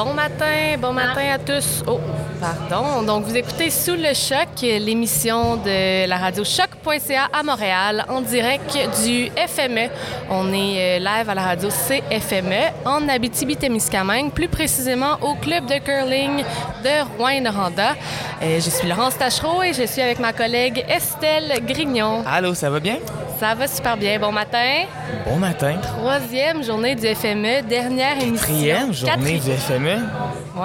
Bon matin, bon matin à tous. Oh, pardon. Donc, vous écoutez Sous le choc, l'émission de la radio choc.ca à Montréal, en direct du FME. On est euh, live à la radio CFME en Abitibi-Témiscamingue, plus précisément au club de curling de Rouen-Noranda. Euh, je suis Laurence Tachereau et je suis avec ma collègue Estelle Grignon. Allô, ça va bien? Ça va super bien. Bon matin. Bon matin. Troisième journée du FME, dernière émission. Quatrième journée du FME.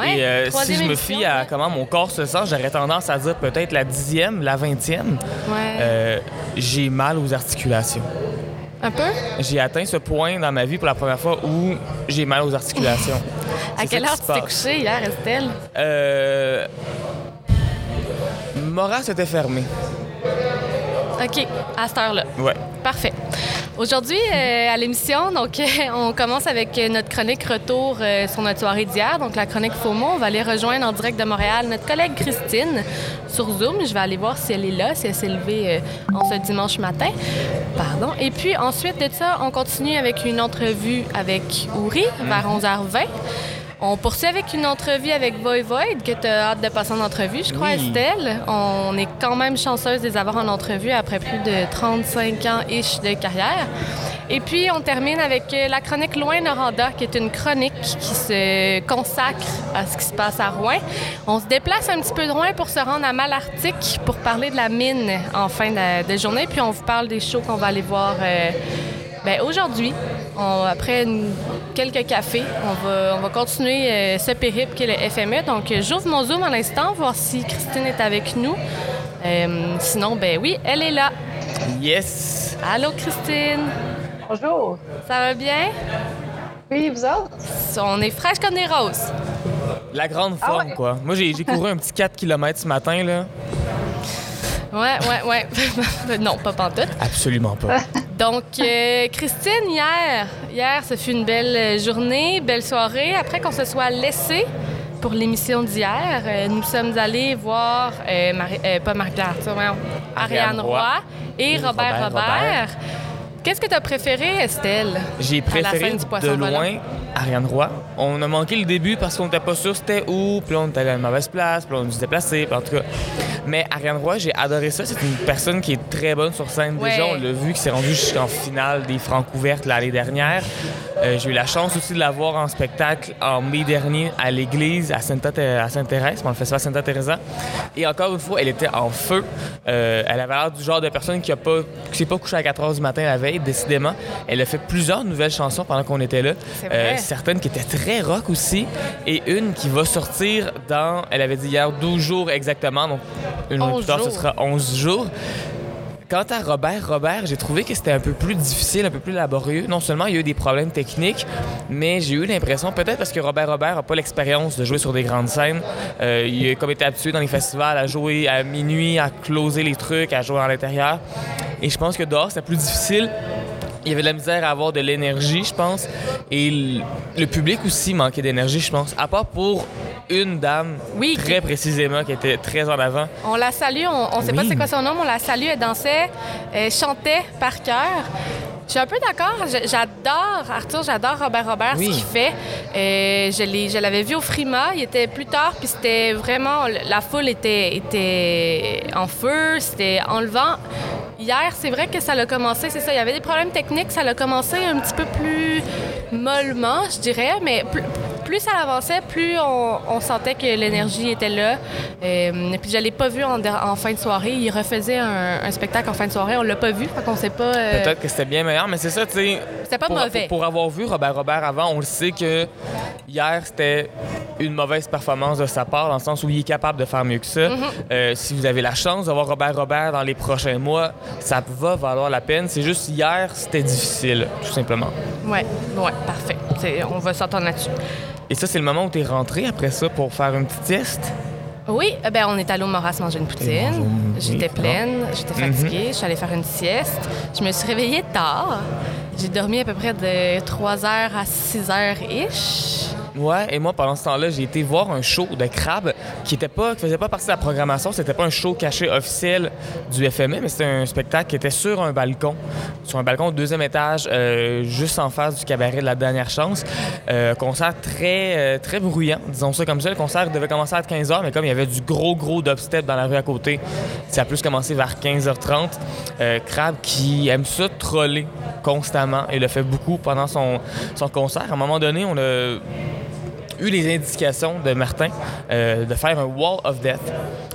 Et euh, si je me émission, fie à ouais. Comment mon corps se sent, j'aurais tendance à dire peut-être la dixième, la vingtième. Ouais. Euh, j'ai mal aux articulations. Un peu? J'ai atteint ce point dans ma vie pour la première fois où j'ai mal aux articulations. À quelle heure tu t'es couché hier, Estelle? Euh... Moras était fermé. OK, à cette heure-là. Ouais. Parfait. Aujourd'hui, euh, à l'émission, donc on commence avec notre chronique retour euh, sur notre soirée d'hier, donc la chronique FOMO. On va aller rejoindre en direct de Montréal notre collègue Christine sur Zoom. Je vais aller voir si elle est là, si elle s'est levée euh, en ce dimanche matin. Pardon. Et puis ensuite de ça, on continue avec une entrevue avec Ouri vers 11h20. On poursuit avec une entrevue avec Void, que tu as hâte de passer en entrevue, je crois, Oui. Estelle. On est quand même chanceuse de les avoir en entrevue après plus de 35 ans-ish de carrière. Et puis, on termine avec euh, la chronique Loin Noranda, qui est une chronique qui se consacre à ce qui se passe à Rouen. On se déplace un petit peu de Rouen pour se rendre à Malartic pour parler de la mine en fin de, de journée. Puis, on vous parle des shows qu'on va aller voir euh, ben, aujourd'hui. Après une- quelques cafés, on va, on va continuer euh, ce périple qui est le FME. Donc, euh, j'ouvre mon Zoom à l'instant, voir si Christine est avec nous. Euh, sinon, ben oui, elle est là. Yes! Allô, Christine. Bonjour. Ça va bien? Oui, vous autres? On est fraîche comme des roses. La grande Ah forme, ouais. quoi. Moi, j'ai j'ai couru un petit 4 km ce matin, là. Ouais, ouais, ouais. non, pas pantoute. Absolument pas. Donc, euh, Christine, hier, hier, ce fut une belle journée, belle soirée. Après qu'on se soit laissé pour l'émission d'hier, euh, nous sommes allés voir, euh, Marie- pas Marie-Pierre Ariane Ariane Roy Roy et et Robert Robert Robert. Qu'est-ce que tu as préféré, Estelle? J'ai la préféré de loin Ariane Roy. On a manqué le début parce qu'on n'était pas sûr c'était où, puis on était à une mauvaise place, puis on nous déplacé, puis en tout cas. Mais Ariane Roy, j'ai adoré ça. C'est une personne qui est très bonne sur scène. Ouais. Déjà, on l'a vu, qui s'est rendue jusqu'en finale des Francs ouvertes l'année dernière. Euh, j'ai eu la chance aussi de la voir en spectacle en mai dernier à l'église à Sainte-Thérèse, Sainte-Thérèse, dans le festival Santa Teresa. Et encore une fois, elle était en feu. Euh, elle avait l'air du genre de personne qui qui s'est pas couchée à 4 heures du matin la veille, décidément. Elle a fait plusieurs nouvelles chansons pendant qu'on était là. Vrai. certaines qui étaient très rock aussi. Et une qui va sortir dans, elle avait dit hier, 12 jours exactement. Donc, une journée 11 plus tard, ce sera 11 jours. Quant à Robert, Robert, j'ai trouvé que c'était un peu plus difficile, un peu plus laborieux. Non seulement il y a eu des problèmes techniques, mais j'ai eu l'impression, peut-être parce que Robert Robert n'a pas l'expérience de jouer sur des grandes scènes, euh, il a comme été habitué dans les festivals à jouer à minuit, à closer les trucs, à jouer à l'intérieur. Et je pense que dehors, c'était plus difficile. Il y avait de la misère à avoir de l'énergie, je pense. Et le, public aussi manquait d'énergie, je pense. À part pour une dame, Oui. très précisément, qui était très en avant. On la salue, on, on sait pas c'est quoi son nom, mais on la salue, elle dansait, elle chantait par cœur. Je suis un peu d'accord. J'adore Arthur, j'adore Robert Robert, Oui. ce qu'il fait. Euh, je l'avais vu au Frima, il était plus tard, puis c'était vraiment. La foule était, était en feu, c'était enlevant. Hier, c'est vrai que ça a commencé, c'est ça, il y avait des problèmes techniques, ça a commencé un petit peu plus mollement, je dirais, mais plus, ça avançait, plus on, on sentait que l'énergie était là. Euh, et puis je l'ai pas vu en, en fin de soirée. Il refaisait un, un spectacle en fin de soirée, on l'a pas vu, qu'on sait pas. euh, Peut-être que c'était bien meilleur, mais c'est ça, tu sais. C'était pas pour, mauvais. Pour, pour avoir vu Robert Robert avant, on le sait que hier, c'était une mauvaise performance de sa part, dans le sens où il est capable de faire mieux que ça. Mhm. Euh, si vous avez la chance d'avoir Robert Robert dans les prochains mois, ça va valoir la peine. C'est juste hier, c'était difficile, tout simplement. Ouais, ouais, parfait. On va s'entendre là-dessus. Et ça, c'est le moment où tu es rentré après ça pour faire une petite sieste? Oui, eh ben on est allé au Moras manger une poutine. J'étais oui, pleine, j'étais fatiguée, je suis allée faire une sieste. Je me suis réveillée tard. J'ai dormi à peu près de 3 h à 6 h ish. Ouais, et moi, pendant ce temps-là, j'ai été voir un show de crabe qui était pas, qui faisait pas partie de la programmation. C'était pas un show caché officiel du FME, mais c'était un spectacle qui était sur un balcon, sur un balcon au deuxième étage, euh, juste en face du cabaret de la dernière chance. Euh, concert très, euh, très bruyant, disons ça comme ça. Le concert devait commencer à 15h, mais comme il y avait du gros, gros dubstep dans la rue à côté, ça a plus commencé vers 15h30. Euh, crabe qui aime ça troller constamment et le fait beaucoup pendant son, son concert. À un moment donné, on a eu les indications de Martin euh, de faire un Wall of Death.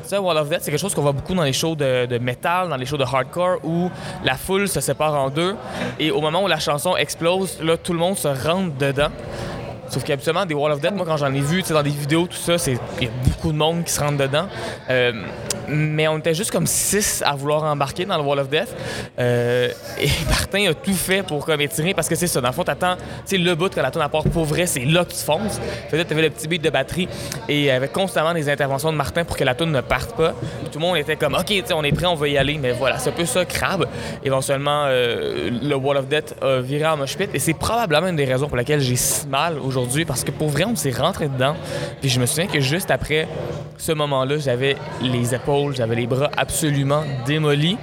Ça, Wall of Death, c'est quelque chose qu'on voit beaucoup dans les shows de, metal, dans les shows de hardcore, où la foule se sépare en deux et au moment où la chanson explose, là, tout le monde se rentre dedans. Sauf qu'habituellement, des Wall of Death, moi, quand j'en ai vu dans des vidéos, tout ça, il y a beaucoup de monde qui se rentre dedans. Euh, mais on était juste comme six à vouloir embarquer dans le Wall of Death. Euh, et Martin a tout fait pour comme étirer parce que c'est ça. Dans le fond, t'attends, tu sais, le bout que la tonne part pour vrai, c'est là que tu fonces. Peut-être t'avais le petit beat de batterie et avait constamment des interventions de Martin pour que la tonne ne parte pas. Tout le monde était comme, OK, tu on est prêt, on va y aller. Mais voilà, c'est un peu ça, crabe. Éventuellement, euh, le Wall of Death a viré en mosh pit et c'est probablement une des raisons pour lesquelles j'ai si mal aujourd'hui parce que pour vrai, on s'est rentré dedans. Puis je me souviens que juste après ce moment-là, j'avais les épaules, j'avais les bras absolument démolis.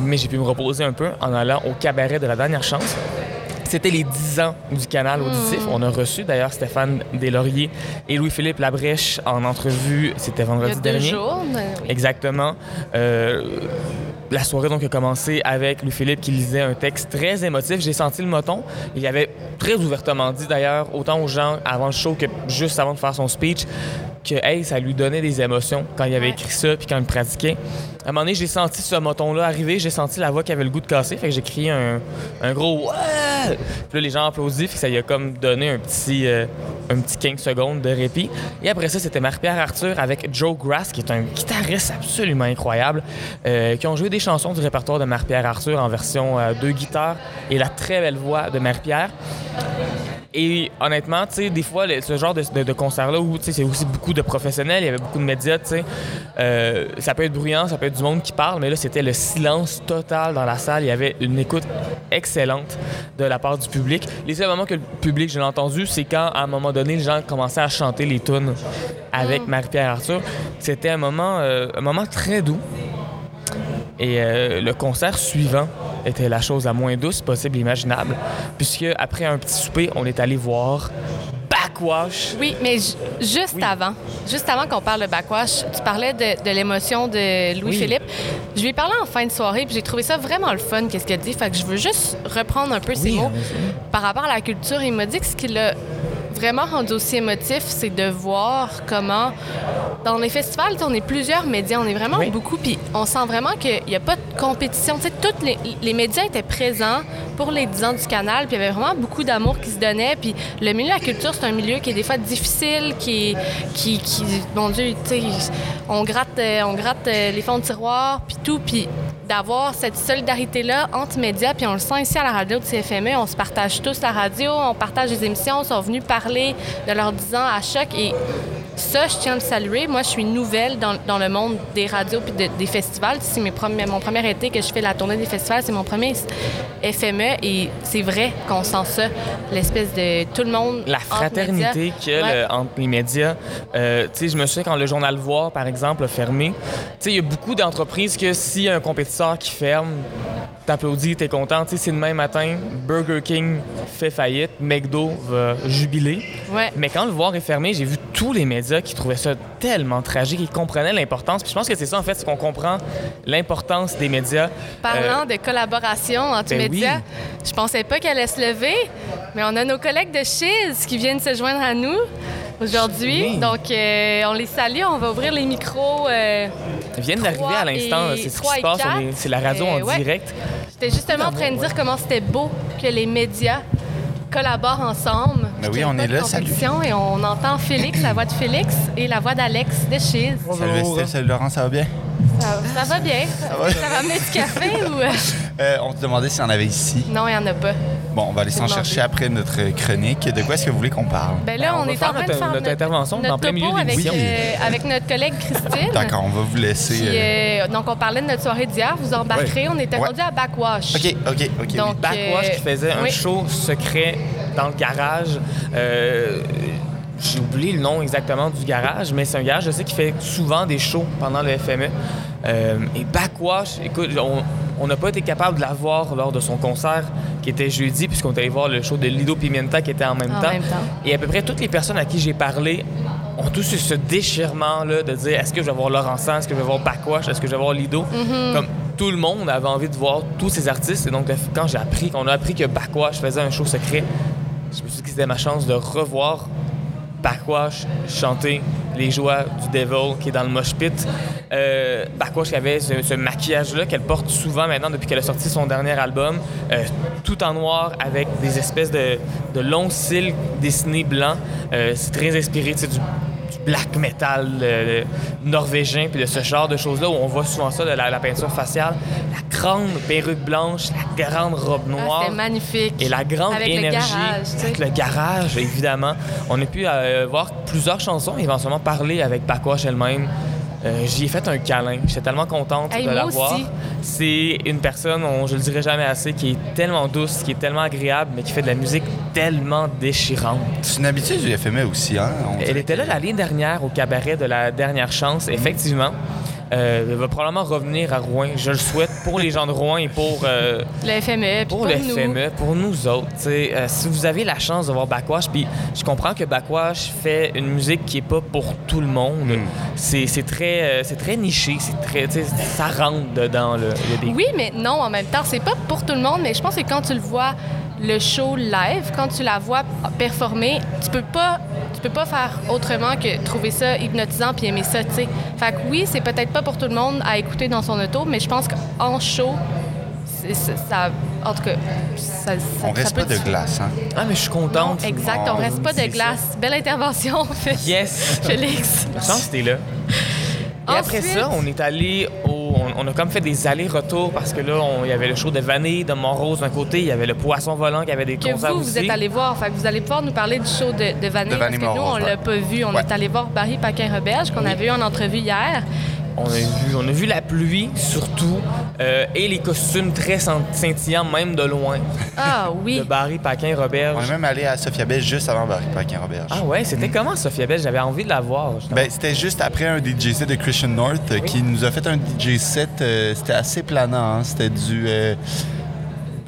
Mais j'ai pu me reposer un peu en allant au cabaret de la dernière chance. C'était les 10 ans du canal auditif. On a reçu d'ailleurs Stéphane Deslauriers et Louis-Philippe Labrèche en entrevue. C'était Il y vendredi a deux dernier. jours. mais oui. Exactement. Euh, la soirée donc a commencé avec Louis-Philippe qui lisait un texte très émotif. J'ai senti le moton. Il avait très ouvertement dit d'ailleurs, autant aux gens avant le show que juste avant de faire son speech, que hey, ça lui donnait des émotions quand il avait écrit ça puis quand il pratiquait. À un moment donné, j'ai senti ce moton-là arriver, j'ai senti la voix qui avait le goût de casser, fait que j'ai crié un, un gros ouais! Puis là, les gens applaudissent, puis ça lui a comme donné un petit, euh, un petit 15 secondes de répit. Et après ça, c'était Marie-Pierre Arthur avec Joe Grass, qui est un guitariste absolument incroyable, euh, qui ont joué des chansons du répertoire de Marie-Pierre Arthur en version euh, deux guitares et la très belle voix de Marie-Pierre. Et honnêtement, tu sais, des fois, le- ce genre de, de- de concert-là où tu sais, c'est aussi beaucoup de professionnels, il y avait beaucoup de médias, tu sais, euh, ça peut être bruyant, ça peut être du monde qui parle, mais là, c'était le silence total dans la salle. Il y avait une écoute excellente de la part du public. Les seuls moments que le public, je l'ai entendu, c'est quand, à un moment donné, les gens commençaient à chanter les tunes avec Marie-Pierre Arthur. C'était un moment, euh, un moment très doux. Et euh, le concert suivant était la chose la moins douce possible et imaginable, puisque après un petit souper, on est allé voir Backwash. Oui, mais ju- juste Oui. avant, juste avant qu'on parle de backwash, tu parlais de, de l'émotion de Louis-Philippe. Je lui ai parlé en fin de soirée, puis j'ai trouvé ça vraiment le fun, qu'est-ce qu'il a dit. Fait que je veux juste reprendre un peu ses mots. Par rapport à la culture, il m'a dit que ce qui l'a vraiment rendu aussi émotif, c'est de voir comment, dans les festivals, on est plusieurs médias, on est vraiment Oui. beaucoup, puis on sent vraiment qu'il n'y a pas de compétition. Tu sais, tous les, les médias étaient présents pour les 10 ans du canal, puis il y avait vraiment beaucoup d'amour qui se donnait. Puis le milieu de la culture, c'est un milieu qui est des fois difficile, qui, qui, qui mon Dieu, tu sais, on gratte, euh, on gratte euh, les fonds de tiroir, puis tout, puis d'avoir cette solidarité-là entre médias, puis on le sent ici à la radio de CFME, on se partage tous la radio, on partage des émissions, ils sont venus parler de leurs 10 ans à choc, et ça, je tiens à le saluer. Moi, je suis nouvelle dans, dans le monde des radios puis de- des festivals. C'est mes premiers, mon premier été que je fais la tournée des festivals, c'est mon premier FME, et c'est vrai qu'on sent ça, l'espèce de tout le monde La fraternité qu'il y a Ouais. le- entre les médias. Euh, tu sais, je me souviens quand le journal Voir, par exemple, a fermé. Tu sais, il y a beaucoup d'entreprises que s'il y a un compétiteur qui ferme, t'applaudis, t'es content. Tu sais, c'est demain matin, Burger King fait faillite, McDo va jubiler. Ouais. Mais quand le Voir est fermé, j'ai vu tous les médias qui trouvaient ça tellement tragique, ils comprenaient l'importance. Puis je pense que c'est ça, en fait, c'est qu'on comprend l'importance des médias. Parlant de collaboration entre ben médias, oui. je pensais pas qu'elle allait se lever, mais on a nos collègues de Chiz qui viennent se joindre à nous aujourd'hui. Oui. Donc, euh, on les salue. On va ouvrir les micros. euh, Ils viennent d'arriver à l'instant, c'est ce qui se passe. C'est la radio Euh, en ouais. direct. J'étais justement en train de dire comment c'était beau que les médias collaborent ensemble. Ben oui, on est là, salut. Et on entend Félix, la voix de Félix, et la voix d'Alex de Chiz. Salut salut Laurent, ça va bien? Ça, ça va bien. Ça va? va amener du café ou... euh? Euh, on te demandait s'il y en avait ici. Non, il n'y en a pas. Bon, on va aller s'en chercher après notre chronique. De quoi est-ce que vous voulez qu'on parle? Ben là, Ben, on on, est faire en train de faire notre intervention notre dans plein milieu avec, euh, avec notre collègue Christine. D'accord, on va vous laisser. Puis, euh, donc, on parlait de notre soirée d'hier. Vous embarquerez. On était Ouais. rendu à Backwash. OK, OK, OK. Donc, oui. Backwash euh, qui faisait un show secret dans le garage. Euh, j'ai oublié le nom exactement du garage, mais c'est un garage, je sais, qui fait souvent des shows pendant le FME. Euh, et Backwash, écoute, on- n'a pas été capable de la voir lors de son concert qui était jeudi, puisqu'on est allé voir le show de Lido Pimienta qui était en même En temps. même temps. Et à peu près toutes les personnes à qui j'ai parlé ont tous eu ce déchirement-là de dire est-ce que je vais voir Laurent Sanz, est-ce que je vais voir Backwash, est-ce que je vais voir Lido? Comme tout le monde avait envie de voir tous ces artistes. Et donc, quand j'ai appris, qu'on a appris que Backwash faisait un show secret, je me suis dit que c'était ma chance de revoir Backwash chanter les joies du Devil qui est dans le mosh pit. Euh, Backwash avait ce, maquillage-là qu'elle porte souvent maintenant depuis qu'elle a sorti son dernier album, euh, tout en noir avec des espèces de, longs cils dessinés blancs. Euh, c'est très inspiré du black metal norvégien puis de ce genre de choses-là où on voit souvent ça, de la, la peinture faciale, la grande perruque blanche, la grande robe Ah, noire. Magnifique. Et la grande Avec le énergie garage, avec le garage, évidemment. On a pu euh, voir plusieurs chansons, éventuellement parler avec Backwash elle-même. Euh, J'y ai fait un câlin. J'étais tellement contente Hey, de la voir. C'est une personne, on- je le dirai jamais assez, qui est tellement douce, qui est tellement agréable, mais qui fait de la musique tellement déchirante. C'est une habitude du FME aussi, hein? on Elle était là l'année dernière au cabaret de la dernière chance, effectivement. Euh, elle va probablement revenir à Rouen. Je le souhaite pour les gens de Rouen et pour euh, Le FME, puis pour, pour, le nous. FME, pour nous autres, euh, si vous avez la chance de voir Backwash, puis je comprends que Backwash fait une musique qui est pas pour tout le monde. Mm. C'est très, euh, c'est très niché, c'est très, ça rentre dedans. Là. Il y a des- Oui, mais non, en même temps, c'est pas pour tout le monde, mais je pense que quand tu le vois le show live, quand tu la vois performer, tu peux pas tu peux pas faire autrement que trouver ça hypnotisant puis aimer ça, tu sais. Fait que oui, c'est peut-être pas pour tout le monde à écouter dans son auto, mais je pense qu'en show, ça en tout cas, ça, ça- On ça reste peut pas de glace, hein? Ah, mais je suis contente. Exact, on reste pas de glace. Belle intervention, Yes! Félix. Je pense que t'es là. Et après ça, on est allé au. On, on a comme fait des allers-retours parce que là, il y avait le show de Vanille de Montrose d'un côté, il y avait le Poisson Volant qui avait des que concerts vous, aussi. vous êtes allé voir. Fait que vous allez pouvoir nous parler du show de, de Vanille, De parce que nous, on l'a pas vu. On Ouais. est allé voir Barry Paquin-Roberge, qu'on Oui. avait eu en entrevue hier. On a vu, on a vu la pluie surtout euh, et les costumes très scint- scintillants même de loin Ah oui. de Barry Paquin On est Roberge. même allé à Sophia Bell juste avant Barry Paquin Roberge. Ah ouais, c'était comment Sophia Bell J'avais envie de la voir. Ben, c'était juste après un DJ set de Christian North euh, qui nous a fait un DJ set. euh, c'était assez planant. hein. C'était du. euh,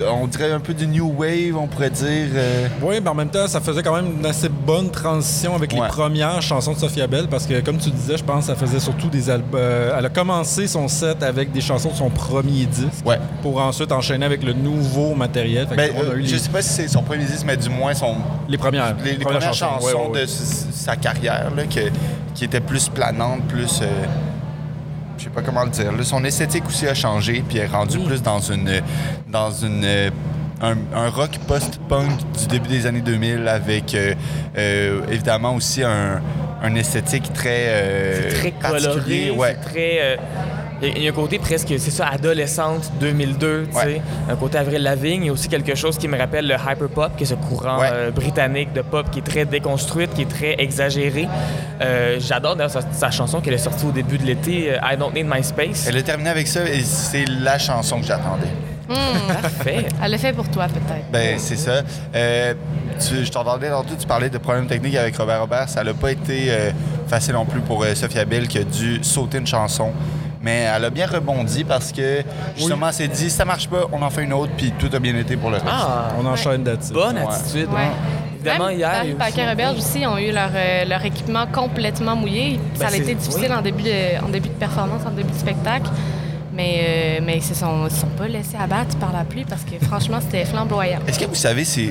on dirait un peu du New Wave, on pourrait dire. euh, Oui, mais en même temps, ça faisait quand même une assez bonne transition avec Ouais. les premières chansons de Sophia Bell parce que, comme tu disais, je pense que ça faisait surtout des albums. elle a commencé son set avec des chansons de son premier disque Ouais. pour ensuite enchaîner avec le nouveau matériel. Ben, euh, eu je les, sais pas si c'est son premier disque, mais du moins son, les premières, les, les premières, chansons, ouais, de sa carrière là, que- qui étaient plus planantes, plus. Je sais pas comment le dire. là. son esthétique aussi a changé, puis est rendu Oui. plus dans une. dans une. euh, un, un rock post-punk du début des années 2000 avec euh, euh, évidemment aussi un, un esthétique très, euh, très particulier. coloré, Ouais. très. Il y a un côté presque, c'est ça, adolescente 2002, tu Ouais. sais. Un côté Avril Lavigne. Il y a aussi quelque chose qui me rappelle le hyperpop, qui est ce courant Ouais. euh, britannique de pop qui est très déconstruite, qui est très exagéré. Euh, J'adore d'ailleurs sa, sa chanson qu'elle est sortie au début de l'été, euh, I Don't Need My Space. Elle a terminé avec ça et c'est la chanson que j'attendais. Parfait. Elle le fait pour toi, peut-être. Ben, c'est ça. Euh, tu- je t'entendais tantôt, tu parlais de problèmes techniques avec Robert Robert. Ça n'a pas été euh, facile non plus pour euh, Sophia Bell qui a dû sauter une chanson. Mais elle a bien rebondi parce que justement, elle s'est dit, ça marche pas, on en fait une autre, puis tout a bien été pour le reste. Ah, On enchaîne d'être bonne attitude. Ouais. hein. Évidemment, Même hier. Barry il y a aussi- ont eu leur, euh, leur équipement complètement mouillé. ça a Ben, été difficile oui. en, début de, en début de performance, en début de spectacle. Mais, euh, mais ils se sont, sont pas laissés abattre par la pluie parce que franchement, c'était flamboyant. Est-ce que vous savez, c'est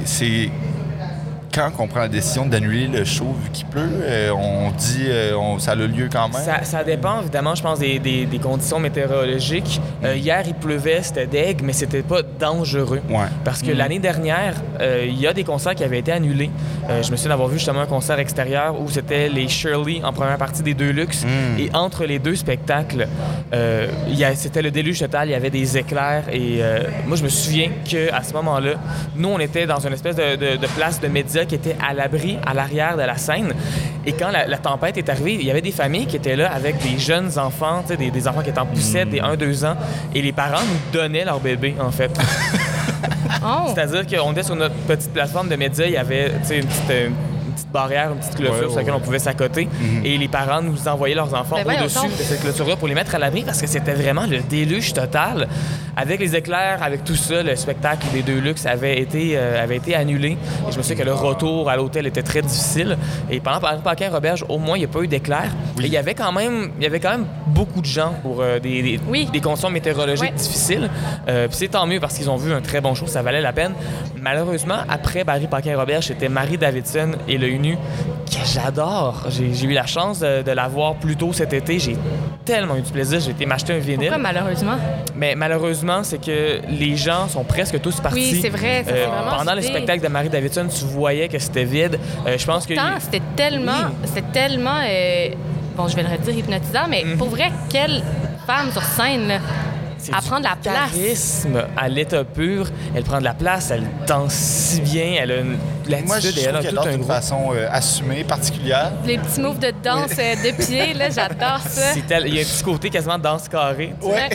quand qu'on prend la décision d'annuler le show vu qu'il pleut? euh, on dit, euh, on, ça a le lieu quand même? Ça, ça dépend évidemment, je pense, des, des- des conditions météorologiques. Euh, hier, il pleuvait, c'était deg, mais c'était pas dangereux. Ouais. Parce que l'année dernière, euh, il y a des concerts qui avaient été annulés. Euh, je me souviens d'avoir vu justement un concert extérieur où c'était les Shirley en première partie des deux luxe. Mm. Et entre les deux spectacles, euh, c'était le déluge total, il y avait des éclairs. Et euh, moi, je me souviens qu'à ce moment-là, nous, on était dans une espèce de, de- de place de médias qui était à l'abri, à l'arrière de la scène. Et quand la, la tempête est arrivée, il y avait des familles qui étaient là avec des jeunes enfants, des, des enfants qui étaient en poussette, des 1-2 ans. Et les parents nous donnaient leur bébé, en fait. Oh! C'est-à-dire qu'on était sur notre petite plateforme de médias, il y avait une petite, euh, une petite barrière, une petite clôture Ouais, sur laquelle on pouvait s'accoter. Et les parents nous envoyaient leurs enfants Ben au-dessus de cette clôture-là pour les mettre à l'abri parce que c'était vraiment le déluge total. Avec les éclairs, avec tout ça, le spectacle des deux luxe avait été, euh, avait été annulé. Et je me souviens que le retour à l'hôtel était très difficile. Et pendant Paris Paquin Roberge, au moins, il n'y a pas eu d'éclairs. Et il y avait quand même, il y avait quand même beaucoup de gens pour euh, des, des, Oui. des conditions météorologiques difficiles. Euh, puis c'est tant mieux parce qu'ils ont vu un très bon show, ça valait la peine. Malheureusement, après Barry Paquin Robert, c'était Marie Davidson et le Que j'adore. J'ai eu la chance de, de la voir plus tôt cet été. J'ai tellement eu du plaisir. J'ai été m'acheter un vinyle. Pourquoi, malheureusement? Mais malheureusement, c'est que les gens sont presque tous partis. Oui, c'est vrai, ça, vraiment pendant le spectacle de Marie Davidson, tu voyais que c'était vide. Euh, je pense que. C'était tellement, Oui. c'était tellement, euh, bon, je vais le redire, hypnotisant, mais Mhm. pour vrai, quelle femme sur scène, là, à du prendre la place. charisme à l'état pur. Elle prend de la place, elle danse si bien, elle a une Moi, je et elle trouve a qu'elle tout un façon euh, assumée, particulière. Les petits moves de danse euh, de pied, là, j'adore ça. C'est tel- Il y a un petit côté quasiment danse carrée. Ouais.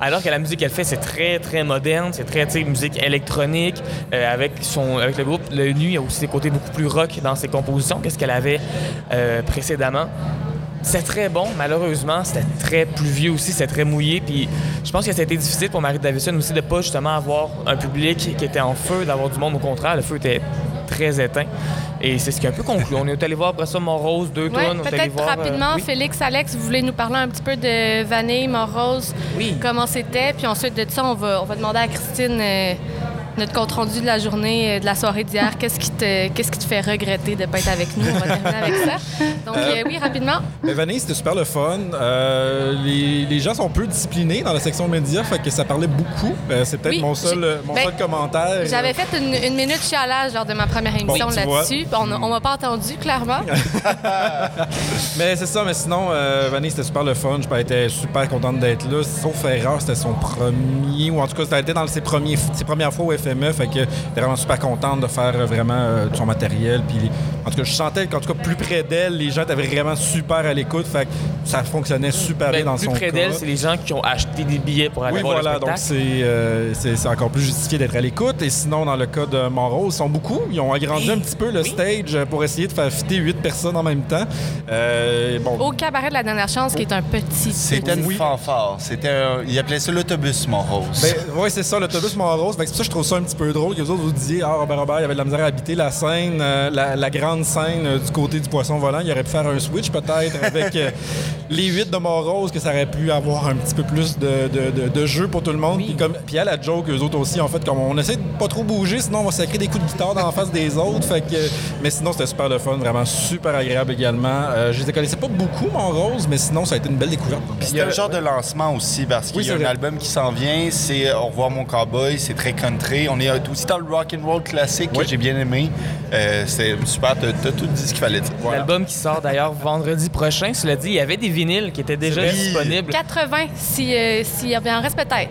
Alors que la musique qu'elle fait, c'est très, très moderne. C'est très, tu sais, musique électronique. euh, avec, son, avec le groupe Le Nu, il y a aussi des côtés beaucoup plus rock dans ses compositions que ce qu'elle avait euh, précédemment. C'est très bon, malheureusement. C'était très pluvieux aussi, c'était très mouillé. Puis je pense que c'était difficile pour Marie Davidson aussi de pas justement avoir un public qui était en feu, d'avoir du monde. Au contraire, le feu était très éteint. Et c'est ce qui a un peu conclu. On est allé voir après ça Montrose, deux Ouais, tonnes. Peut-être euh, rapidement, oui. Félix, Alex, vous voulez nous parler un petit peu de Vanille, Morose, Oui. comment c'était, puis ensuite de ça, on va, on va demander à Christine euh, notre compte rendu de la journée, euh, de la soirée d'hier. Qu'est-ce qui te, qu'est-ce qui te fait regretter de ne pas être avec nous? On va terminer avec ça. Donc euh, oui, rapidement. Mais Vanille, c'était super le fun. Euh, les, les gens sont peu disciplinés dans la section médias, fait que ça parlait beaucoup. Euh, c'est peut-être Oui, mon seul, euh, mon ben, seul commentaire. J'avais fait une, une minute chialage lors de ma première émission là-dessus. On, on m'a pas entendu, clairement. Mais c'est ça, mais sinon, euh, Vanille, c'était super le fun. Je était super contente d'être là. Sauf erreur, c'était son premier, ou en tout cas, été dans ses, premiers, ses premières fois au FME. Fait que vraiment super contente de faire euh, vraiment euh, son matériel. En tout cas, je sentais qu'en tout cas, plus près d'elle, les gens étaient vraiment super à l'écoute. Fait que ça fonctionnait super Ben, bien dans plus son près cas. d'elle, c'est les gens qui ont acheté des billets pour aller Oui, voir voilà, le donc spectacle. c'est euh, c'est- encore plus justifié d'être à l'écoute. Et sinon, dans le cas de Montrose, ils sont beaucoup. Ils ont agrandi un petit peu le stage pour essayer de faire fitter huit personnes en même temps. Euh, bon, Au cabaret de la dernière chance, qui est un petit. C'était une Oui. fanfare. C'était un- Il appelait ça l'autobus, mon rose. Ben, oui, c'est ça, l'autobus que C'est pour ça que je trouve ça un petit peu drôle que vous autres vous disiez, ah, Robert Robert, il avait de la misère à habiter la scène, euh, la, la grande scène euh, du côté du poisson volant. Il aurait pu faire un switch peut-être avec euh, les huit de Montrose, que ça aurait pu avoir un petit peu plus de, de, de- de jeu pour tout le monde. Puis, comme, puis à la joke, eux autres aussi, en fait, comme on essaie de pas trop bouger, sinon on va sacrer des coups de guitare dans la face des autres. Fait que, mais sinon, c'était super le fun, vraiment super agréable également. Euh, je les connaissais pas beaucoup, Montrose, mais sinon, ça a été une belle découverte. Puis C'était un genre de lancement aussi parce qu'il Oui, y a c'est un vrai. album qui s'en vient, c'est euh, Au revoir mon cowboy, c'est très country. On est euh, aussi dans le rock and roll classique Oui. que j'ai bien aimé. Euh, c'est super, t'as t'as tout dit ce qu'il fallait dire. L'album qui sort d'ailleurs vendredi prochain, cela dit, il y avait des qui étaient déjà vrai. disponibles. 80, si, euh, s'il y en reste peut-être.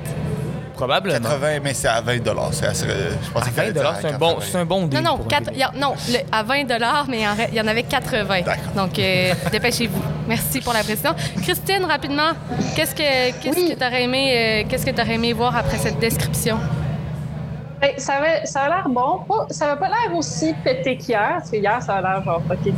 Probablement. 80, mais c'est à 20 c'est assez- Je pensais À qu'il fallait 20 dire à c'est un, bon, 80. c'est un bon deal. Non, non, y a- non le- à 20 mais il y en avait 80. D'accord. Donc, euh, dépêchez-vous. Merci pour la précision. Christine, rapidement, qu'est-ce que Oui. que tu aurais aimé, euh, qu'est-ce que tu aimé voir après cette description? Ben, ça avait, ça a l'air bon. Pas- ça n'a pas l'air aussi pété qu'hier, parce que hier, ça a l'air genre, OK.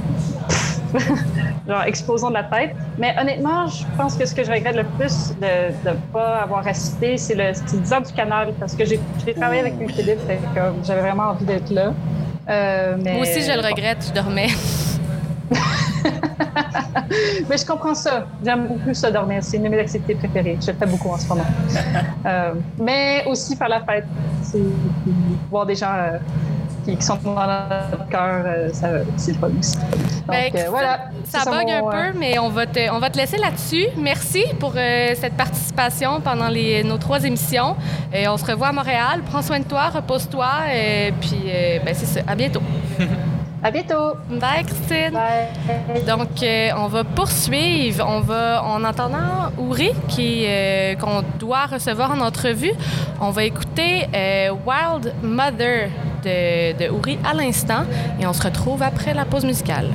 genre, explosion de la tête. Mais honnêtement, je pense que ce que je regrette le plus de ne pas avoir assisté, c'est le c'est le 10 ans du canal, parce que j'ai travaillé avec lui Philippe, comme, j'avais vraiment envie d'être là. Euh, mais, Moi aussi, je le regrette, je dormais. Mais je comprends ça. J'aime beaucoup ça dormir. C'est une de mes activités préférées. Je le fais beaucoup en ce moment. Euh, mais aussi faire la fête. C'est voir des gens euh, qui, qui sont dans notre cœur, euh, ça- c'est le fun aussi. Donc Ben, euh, voilà. Ça C'est bug mon, un euh, peu, mais on va te, on va te laisser là-dessus. Merci pour cette participation pendant les, nos trois émissions. Et on se revoit à Montréal. Prends soin de toi, repose-toi. Et puis, ben, c'est ça. À bientôt. À bientôt. Bye, Christine. Bye. Donc, euh, on va poursuivre. On va, en entendant Ouri, qui, euh, qu'on doit recevoir en entrevue, on va écouter euh, Wild Mother de, de à l'instant et on se retrouve après la pause musicale.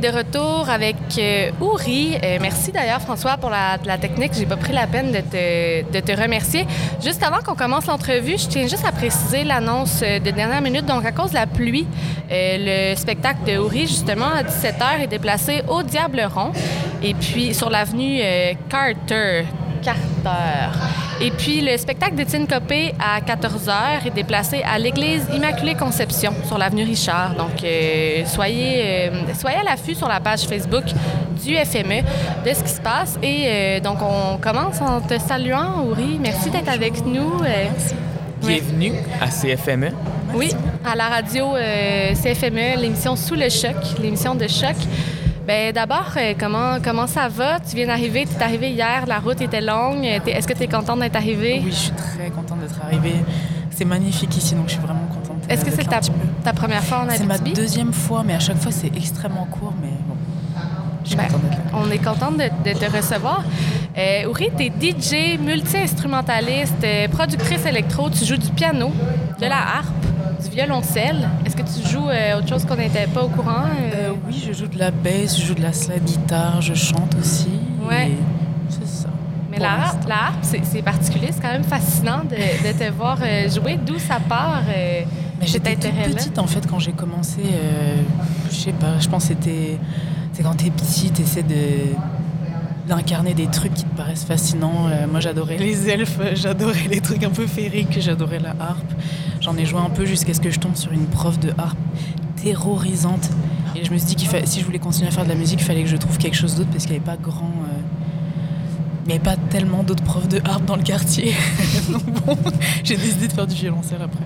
De retour avec euh, Ouri. Euh, merci d'ailleurs, François, pour la, la technique. J'ai pas pris la peine de te, de te remercier. Juste avant qu'on commence l'entrevue, je tiens juste à préciser l'annonce euh, de dernière minute. Donc, à cause de la pluie, le spectacle de Ouri, justement, à 17h, est déplacé au Diable Rond. Et puis, sur l'avenue Carter. Carter. Et puis, le spectacle d'Étienne Copé à 14h est déplacé à l'église Immaculée Conception sur l'avenue Richard. Donc, euh, soyez, euh, soyez à l'affût sur la page Facebook du FME de ce qui se passe. Et euh, donc, on commence en te saluant, Ouri. Merci d'être avec nous. Euh, Bienvenue à CFME. oui, à la radio euh, CFME, l'émission Sous le choc, l'émission de choc. Ben d'abord, euh, comment, comment ça va? Tu viens d'arriver, tu es arrivé hier, la route était longue. Est-ce que tu es contente d'être arrivé? Oui, je suis très contente d'être arrivée. C'est magnifique ici, donc je suis vraiment contente. Est-ce que c'est ta, ta première fois en C'est ma Abitibi? deuxième fois, mais à chaque fois c'est extrêmement court, mais bon. Je suis Ben, contente d'être là. on est contente de, de te recevoir. Euh, Ouri, tu es DJ, multi-instrumentaliste, euh, productrice électro, tu joues du piano, de la harpe, du violoncelle. Que tu joues euh, autre chose qu'on n'était pas au courant? euh? Euh, oui, je joue de la bass, je joue de la slide guitare, je chante aussi. Ouais. C'est ça. Mais la harpe, l'instant. la harpe, c'est particulier, c'est quand même fascinant de, de te voir jouer. D'où ça part Mais j'étais toute petite en fait quand j'ai commencé. je sais pas, je pense que c'était. C'est quand t'es petit, t'essaies de d'incarner des trucs qui te paraissent fascinants. Euh, moi j'adorais les elfes, j'adorais les trucs un peu féeriques, j'adorais la harpe. J'en ai joué un peu jusqu'à ce que je tombe sur une prof de harpe terrorisante. Et je me suis dit que si je voulais continuer à faire de la musique, il fallait que je trouve quelque chose d'autre parce qu'il n'y avait pas grand. euh, il n'y avait pas tellement d'autres profs de harpe dans le quartier. Donc bon, j'ai décidé de faire du violoncelle après.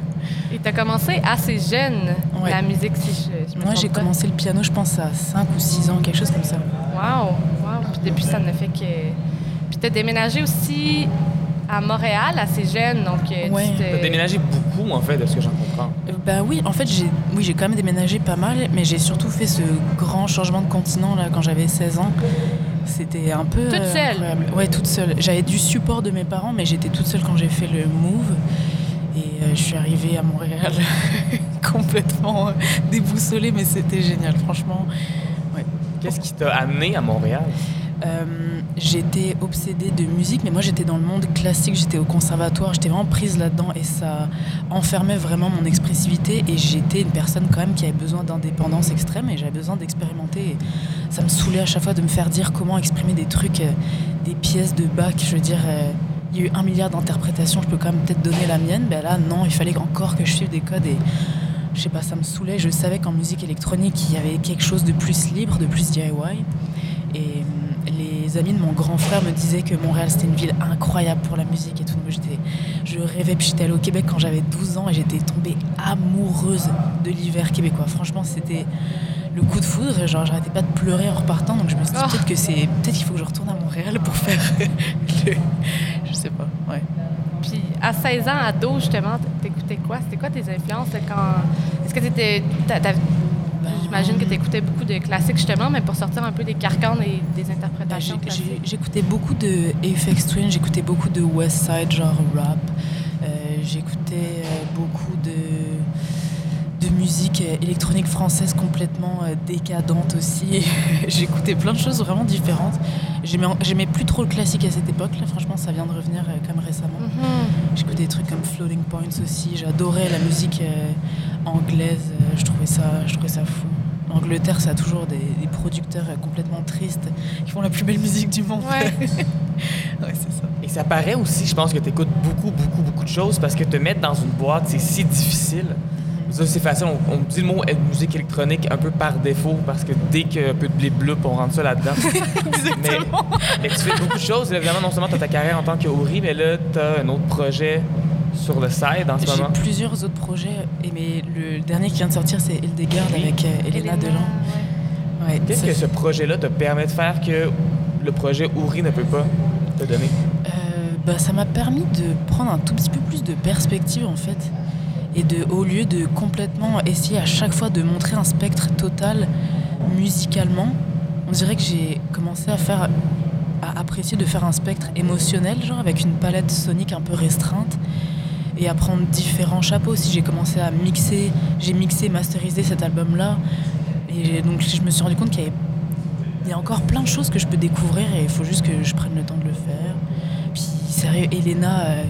Et tu as commencé assez jeune, Ouais. la musique, si je, je me Moi, j'ai commencé le piano, je pense, à 5 ou 6 ans, quelque chose comme ça. Wow, wow. Puis depuis, ça ne fait que. Puis tu as déménagé aussi à Montréal assez jeune, donc euh, Ouais. tu T'as déménagé beaucoup, en fait, de ce que j'en comprends. Euh, bah oui, en fait, j'ai oui, j'ai quand même déménagé pas mal, mais j'ai surtout fait ce grand changement de continent là quand j'avais 16 ans. C'était un peu. Toute seule? incroyable. Ouais, toute seule. J'avais du support de mes parents, mais j'étais toute seule quand j'ai fait le move. Et euh, je suis arrivée à Montréal complètement euh, déboussolée, mais c'était génial, franchement. Qu'est-ce qui t'a amené à Montréal? Euh, j'étais obsédée de musique, mais moi j'étais dans le monde classique, j'étais au conservatoire, j'étais vraiment prise là-dedans et ça enfermait vraiment mon expressivité et j'étais une personne quand même qui avait besoin d'indépendance extrême et j'avais besoin d'expérimenter. Et ça me saoulait à chaque fois de me faire dire comment exprimer des trucs, euh, des pièces de Bach, je veux dire... euh, il y a eu un milliard d'interprétations, je peux quand même peut-être donner la mienne. Ben là, non, il fallait encore que je suive des codes et je sais pas, ça me saoulait. Je savais qu'en musique électronique, il y avait quelque chose de plus libre, de plus DIY. Amis de mon grand frère me disaient que Montréal c'était une ville incroyable pour la musique et tout. Moi, j'étais, je rêvais. Puis j'étais allée au Québec quand j'avais 12 ans et j'étais tombée amoureuse de l'hiver québécois. Franchement, c'était le coup de foudre. Genre, j'arrêtais pas de pleurer en repartant. Donc je me suis dit Oh. peut-être que c'est, peut-être qu'il faut que je retourne à Montréal pour faire le, je sais pas. Ouais. Puis à 16 ans, ado, justement, t'écoutais quoi? C'était quoi tes influences quand. Est-ce que t'étais. J'imagine que t'écoutais beaucoup de classiques, justement, mais pour sortir un peu des carcans et des Bah, interprétations. J'écoutais beaucoup de Aphex Twin, j'écoutais beaucoup de West Side, genre rap. Euh, j'écoutais euh, beaucoup de, de musique euh, électronique française complètement décadente aussi. j'écoutais plein de choses vraiment différentes. J'aimais plus trop le classique à cette époque-là, franchement, ça vient de revenir comme récemment. Mhm. J'écoutais des trucs comme Floating Points aussi. J'adorais la musique anglaise. je trouvais ça, je trouvais ça fou. L'Angleterre, ça a toujours des, des producteurs euh, complètement tristes qui font la plus belle musique du monde. Ouais. ouais, c'est ça. Et ça paraît aussi, je pense, que tu écoutes beaucoup, beaucoup, beaucoup de choses parce que te mettre dans une boîte, c'est si difficile. Ça, c'est facile. On, on dit le mot euh, musique électronique un peu par défaut parce que dès qu'il y a un peu de blé bleu, on rentre ça là-dedans. mais, mais tu fais beaucoup de choses. Évidemment, non seulement tu as ta carrière en tant qu'Auri, mais là, tu as un autre projet sur le side en ce J'ai moment? plusieurs autres projets, et mais le dernier qui vient de sortir, c'est Hildegard Oui. avec euh, Elena Elena, Delan. ouais. Ouais, Qu'est-ce ça que ce projet-là te permet de faire que le projet Ouri ne peut pas te donner? Euh, bah, ça m'a permis de prendre un tout petit peu plus de perspective en fait. Et de, au lieu de complètement essayer à chaque fois de montrer un spectre total musicalement, on dirait que j'ai commencé à faire à apprécier de faire un spectre émotionnel, genre avec une palette sonique un peu restreinte et à prendre différents chapeaux. Si j'ai commencé à mixer, j'ai mixé, masterisé cet album-là. Et Et donc je me suis rendu compte qu'il y avait il y a encore plein de choses que je peux découvrir et il faut juste que je prenne le temps de le faire. Puis sérieux, Elena, euh,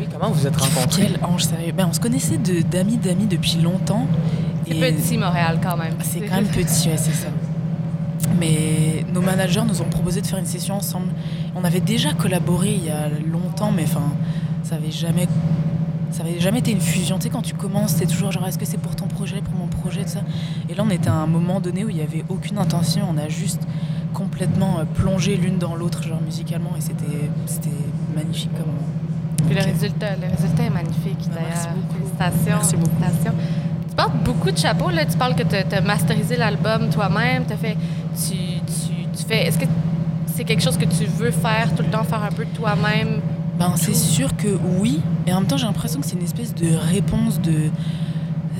Oui, comment vous êtes rencontrés? quel ange sérieux. Ben, on se connaissait de- d'amis d'amis depuis longtemps. C'est Et- petit, Montréal, quand même. C'est quand même petit, ouais, c'est ça. Mais nos managers nous ont proposé de faire une session ensemble. On avait déjà collaboré il y a longtemps, mais enfin, ça avait jamais, ça avait jamais été une fusion. Tu sais, quand tu commences, c'est toujours genre, est-ce que c'est pour ton projet, pour mon projet, tout ça. Et là, on était à un moment donné où il y avait aucune intention. On a juste complètement euh, plongé l'une dans l'autre, genre musicalement, et c'était, c'était magnifique comme. Puis le résultat, le résultat est magnifique, merci d'ailleurs. Merci beaucoup. félicitations. Tu portes beaucoup de chapeaux, là. Tu parles que tu as masterisé l'album toi-même. T'as fait... Tu, tu, tu fais... Est-ce que c'est quelque chose que tu veux faire tout le temps, faire un peu de toi-même? Ben, c'est sûr que oui, et en même temps j'ai l'impression que c'est une espèce de réponse de...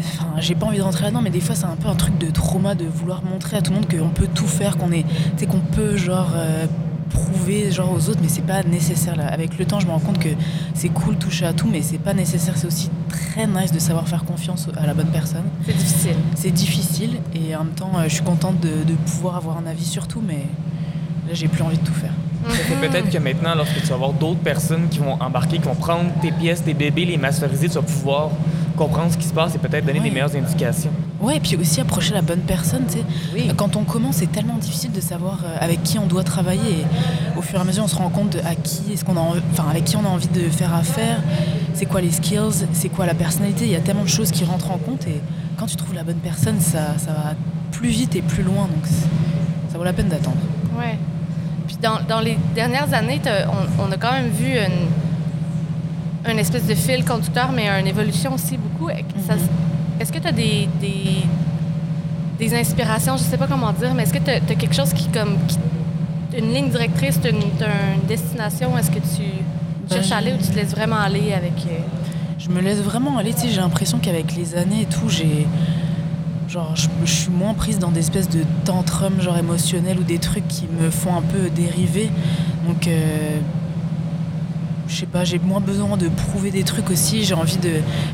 Enfin, j'ai pas envie de rentrer là-dedans, mais des fois c'est un peu un truc de trauma de vouloir montrer à tout le monde qu'on peut tout faire, qu'on est, tu qu'on peut genre euh, prouver genre aux autres, mais c'est pas nécessaire. Là. Avec le temps, je me rends compte que c'est cool toucher à tout, mais c'est pas nécessaire. C'est aussi très nice de savoir faire confiance à la bonne personne. C'est difficile. C'est difficile, et en même temps, euh, je suis contente de, de pouvoir avoir un avis sur tout, mais là j'ai plus envie de tout faire. Ça fait peut-être que maintenant, lorsque tu vas avoir d'autres personnes qui vont embarquer, qui vont prendre tes pièces, tes bébés, les masteriser, tu vas pouvoir comprendre ce qui se passe et peut-être donner Ouais. des meilleures indications. Ouais, et puis aussi approcher la bonne personne, tu sais. Oui. Quand on commence, c'est tellement difficile de savoir euh, avec qui on doit travailler. Et au fur et à mesure, on se rend compte de à qui est-ce qu'on a, enfin, avec qui on a envie de faire affaire. C'est quoi les skills, c'est quoi la personnalité. Il y a tellement de choses qui rentrent en compte. Et quand tu trouves la bonne personne, ça, ça va plus vite et plus loin. Donc ça vaut la peine d'attendre. Ouais. Dans, dans les dernières années, on, on a quand même vu une, une espèce de fil conducteur, mais une évolution aussi beaucoup. Mhm. Est-ce que tu as des, des, des inspirations, je sais pas comment dire, mais est-ce que tu as, quelque chose qui, comme, qui- une ligne directrice, une, une destination? Est-ce que tu cherches à aller ou tu te laisses vraiment aller avec... euh, Je me laisse vraiment aller, tu sais, j'ai l'impression qu'avec les années et tout, j'ai. Genre, je, suis moins prise dans des espèces de tantrums, genre émotionnels ou des trucs qui me font un peu dériver. Donc, euh, je sais pas, j'ai moins besoin de prouver des trucs aussi. J'ai envie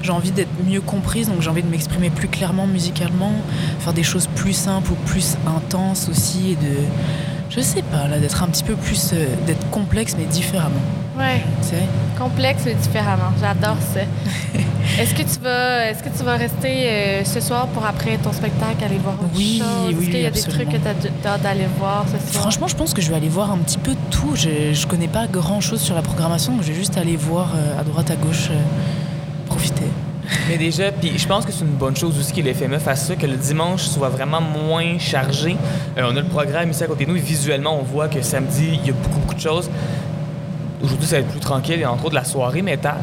j'ai envie d'être mieux comprise, donc j'ai envie de m'exprimer plus clairement musicalement, faire des choses plus simples ou plus intenses aussi, je sais pas, là, d'être un petit peu plus, euh, d'être complexe mais différemment. Ouais, Tu complexe mais différemment. J'adore ça. est-ce que tu vas, est-ce que tu vas rester euh, ce soir pour après ton spectacle aller voir autre Oui, chose? oui, Est-ce qu'il y a oui, des trucs que tu as d'aller voir ce soir? Franchement, je pense que je vais aller voir un petit peu tout. Je, je connais pas grand chose sur la programmation, donc je vais juste aller voir euh, à droite, à gauche, profiter. Mais déjà, puis je pense que c'est une bonne chose aussi que le FME fasse ça, que le dimanche soit vraiment moins chargé. Euh, on a le programme ici à côté de nous et visuellement, on voit que samedi, il y a beaucoup, beaucoup de choses. Aujourd'hui, ça va être plus tranquille et entre autres la soirée métal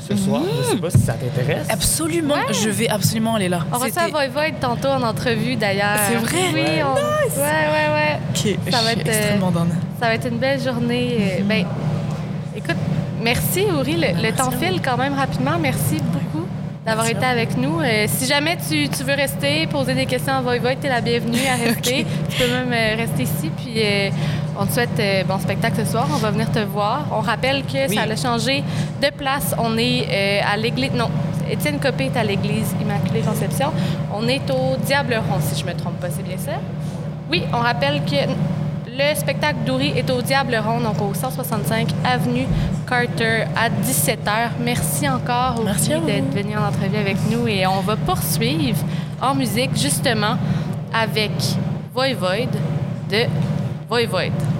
ce soir. Je sais pas si ça t'intéresse. Absolument, Ouais. je vais absolument aller là. On reçoit C'était- Void Void tantôt en entrevue d'ailleurs. C'est vrai? Oui, Ouais. on... ouais, ouais, ouais. Ok, Ça va être, euh, extrêmement down. Ça va être une belle journée. Euh, Ben, écoute, merci Uri. Le, le Merci temps file quand même rapidement. Merci d'avoir été avec nous. Euh, si jamais tu, tu veux rester, poser des questions à Void Void, t'es la bienvenue à rester. Tu peux même euh, rester ici. Puis euh, on te souhaite bon spectacle ce soir. On va venir te voir. On rappelle que Oui. ça a changé de place. On est à l'église. Non. Étienne Copé est à l'église Immaculée Conception. On est au Diable Rond, si je me trompe pas, c'est bien ça? Oui, on rappelle que le spectacle d'Ouri est au Diable Rond, donc au 165 Avenue Carter à 17h. Merci encore, Merci d'être venu en entrevue avec nous et on va poursuivre en musique, justement, avec Voivode de Voivode.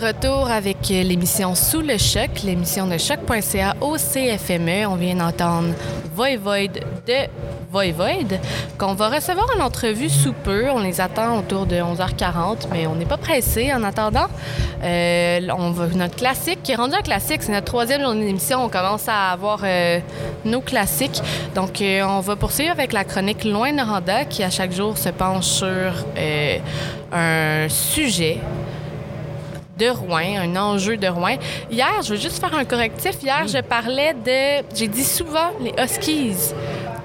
De retour avec l'émission Sous le choc, l'émission de choc.ca au CFME. On vient d'entendre Voivode de Voivode, qu'on va recevoir en entrevue sous peu. On les attend autour de 11h40, mais on n'est pas pressé en attendant. Euh, on va, notre classique, qui est rendu un classique, c'est notre troisième journée d'émission. On commence à avoir euh, nos classiques. Donc, euh, on va poursuivre avec la chronique Loin Noranda, qui à chaque jour se penche sur un sujet de Rouen, un enjeu de Rouen. Hier, je veux juste faire un correctif. Hier, je parlais de. J'ai dit souvent les Huskies.